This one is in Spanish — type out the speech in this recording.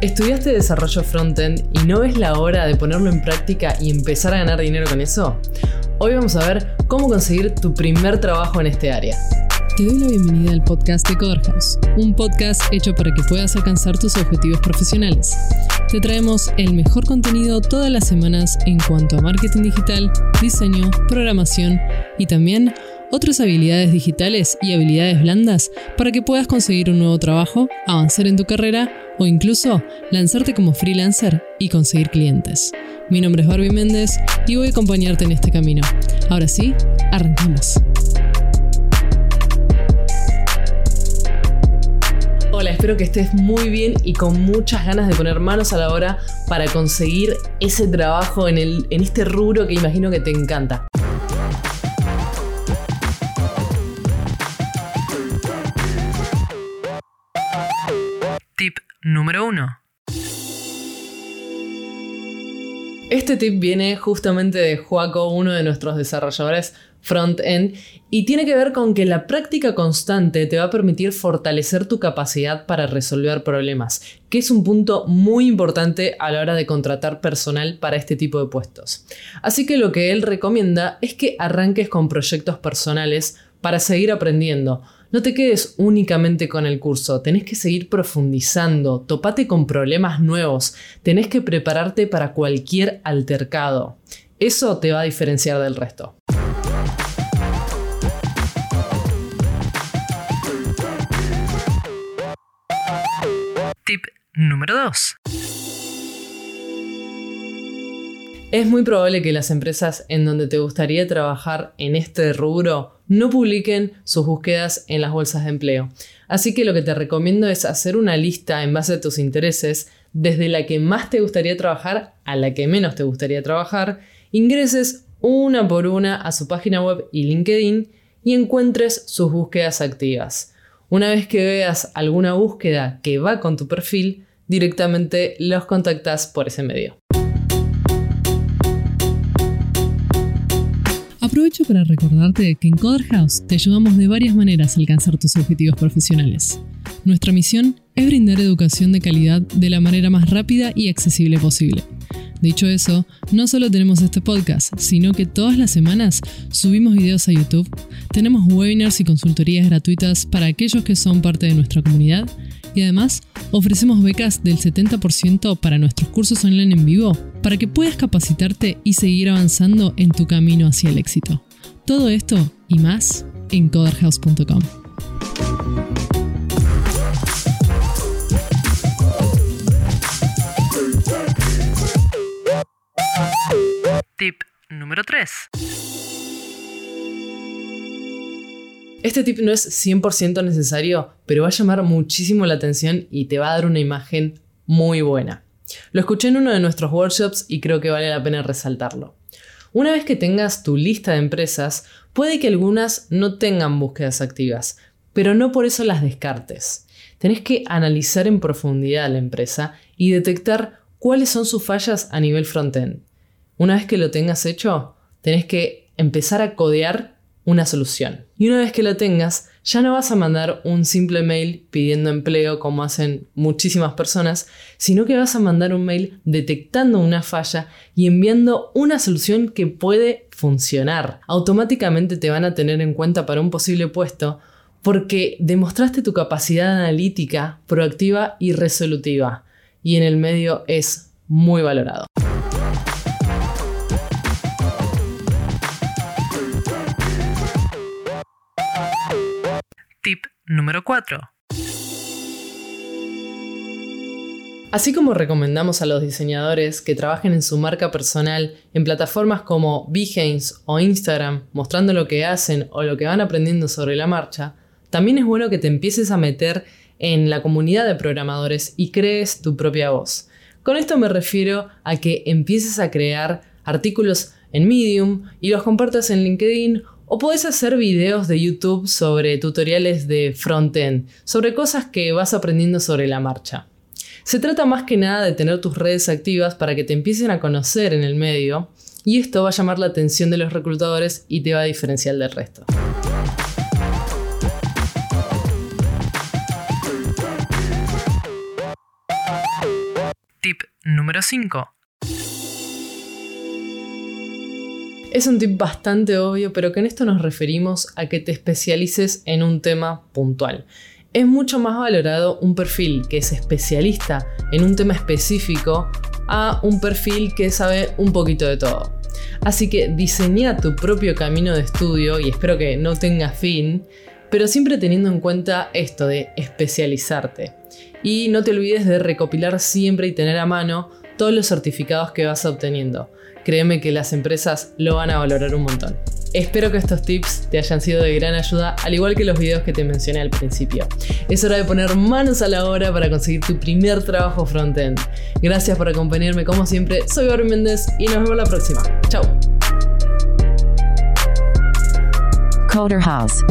¿Estudiaste desarrollo frontend y no ves la hora de ponerlo en práctica y empezar a ganar dinero con eso? Hoy vamos a ver cómo conseguir tu primer trabajo en este área. Te doy la bienvenida al podcast de Coderhouse, un podcast hecho para que puedas alcanzar tus objetivos profesionales. Te traemos el mejor contenido todas las semanas en cuanto a marketing digital, diseño, programación y también otras habilidades digitales y habilidades blandas para que puedas conseguir un nuevo trabajo, avanzar en tu carrera o incluso lanzarte como freelancer y conseguir clientes. Mi nombre es Barbie Méndez y voy a acompañarte en este camino. Ahora sí, arrancamos. Hola, espero que estés muy bien y con muchas ganas de poner manos a la obra para conseguir ese trabajo en, el, en este rubro que imagino que te encanta. Número 1. Este tip viene justamente de Joaco, uno de nuestros desarrolladores front-end, y tiene que ver con que la práctica constante te va a permitir fortalecer tu capacidad para resolver problemas, que es un punto muy importante a la hora de contratar personal para este tipo de puestos. Así que lo que él recomienda es que arranques con proyectos personales para seguir aprendiendo no te quedes únicamente con el curso, tenés que seguir profundizando, topate con problemas nuevos, tenés que prepararte para cualquier altercado. Eso te va a diferenciar del resto. Tip número 2. Es muy probable que las empresas en donde te gustaría trabajar en este rubro no publiquen sus búsquedas en las bolsas de empleo. Así que lo que te recomiendo es hacer una lista en base a tus intereses, desde la que más te gustaría trabajar a la que menos te gustaría trabajar, ingreses una por una a su página web y LinkedIn y encuentres sus búsquedas activas. Una vez que veas alguna búsqueda que va con tu perfil, directamente los contactas por ese medio. Aprovecho para recordarte que en Coder House te ayudamos de varias maneras a alcanzar tus objetivos profesionales. Nuestra misión es brindar educación de calidad de la manera más rápida y accesible posible. Dicho eso, no solo tenemos este podcast, sino que todas las semanas subimos videos a YouTube, tenemos webinars y consultorías gratuitas para aquellos que son parte de nuestra comunidad y además ofrecemos becas del 70% para nuestros cursos online en vivo para que puedas capacitarte y seguir avanzando en tu camino hacia el éxito. Todo esto y más en coderhouse.com. Tip número 3. Este tip no es 100% necesario, pero va a llamar muchísimo la atención y te va a dar una imagen muy buena. Lo escuché en uno de nuestros workshops y creo que vale la pena resaltarlo. Una vez que tengas tu lista de empresas, puede que algunas no tengan búsquedas activas, pero no por eso las descartes. Tenés que analizar en profundidad la empresa y detectar cuáles son sus fallas a nivel frontend. Una vez que lo tengas hecho, tenés que empezar a codear una solución. Y una vez que la tengas, ya no vas a mandar un simple mail pidiendo empleo como hacen muchísimas personas, sino que vas a mandar un mail detectando una falla y enviando una solución que puede funcionar. Automáticamente te van a tener en cuenta para un posible puesto porque demostraste tu capacidad analítica, proactiva y resolutiva. Y en el medio es muy valorado. Tip número 4. Así como recomendamos a los diseñadores que trabajen en su marca personal en plataformas como Behance o Instagram, mostrando lo que hacen o lo que van aprendiendo sobre la marcha, también es bueno que te empieces a meter en la comunidad de programadores y crees tu propia voz. Con esto me refiero a que empieces a crear artículos en Medium y los compartas en LinkedIn o podés hacer videos de YouTube sobre tutoriales de frontend, sobre cosas que vas aprendiendo sobre la marcha. Se trata más que nada de tener tus redes activas para que te empiecen a conocer en el medio y esto va a llamar la atención de los reclutadores y te va a diferenciar del resto. Tip número 5. Es un tip bastante obvio, pero que en esto nos referimos a que te especialices en un tema puntual. Es mucho más valorado un perfil que es especialista en un tema específico a un perfil que sabe un poquito de todo. Así que diseña tu propio camino de estudio y espero que no tenga fin, pero siempre teniendo en cuenta esto de especializarte. Y no te olvides de recopilar siempre y tener a mano todos los certificados que vas obteniendo créeme que las empresas lo van a valorar un montón. Espero que estos tips te hayan sido de gran ayuda, al igual que los videos que te mencioné al principio. Es hora de poner manos a la obra para conseguir tu primer trabajo frontend. Gracias por acompañarme como siempre, soy Barbie Méndez y nos vemos la próxima. Chao. House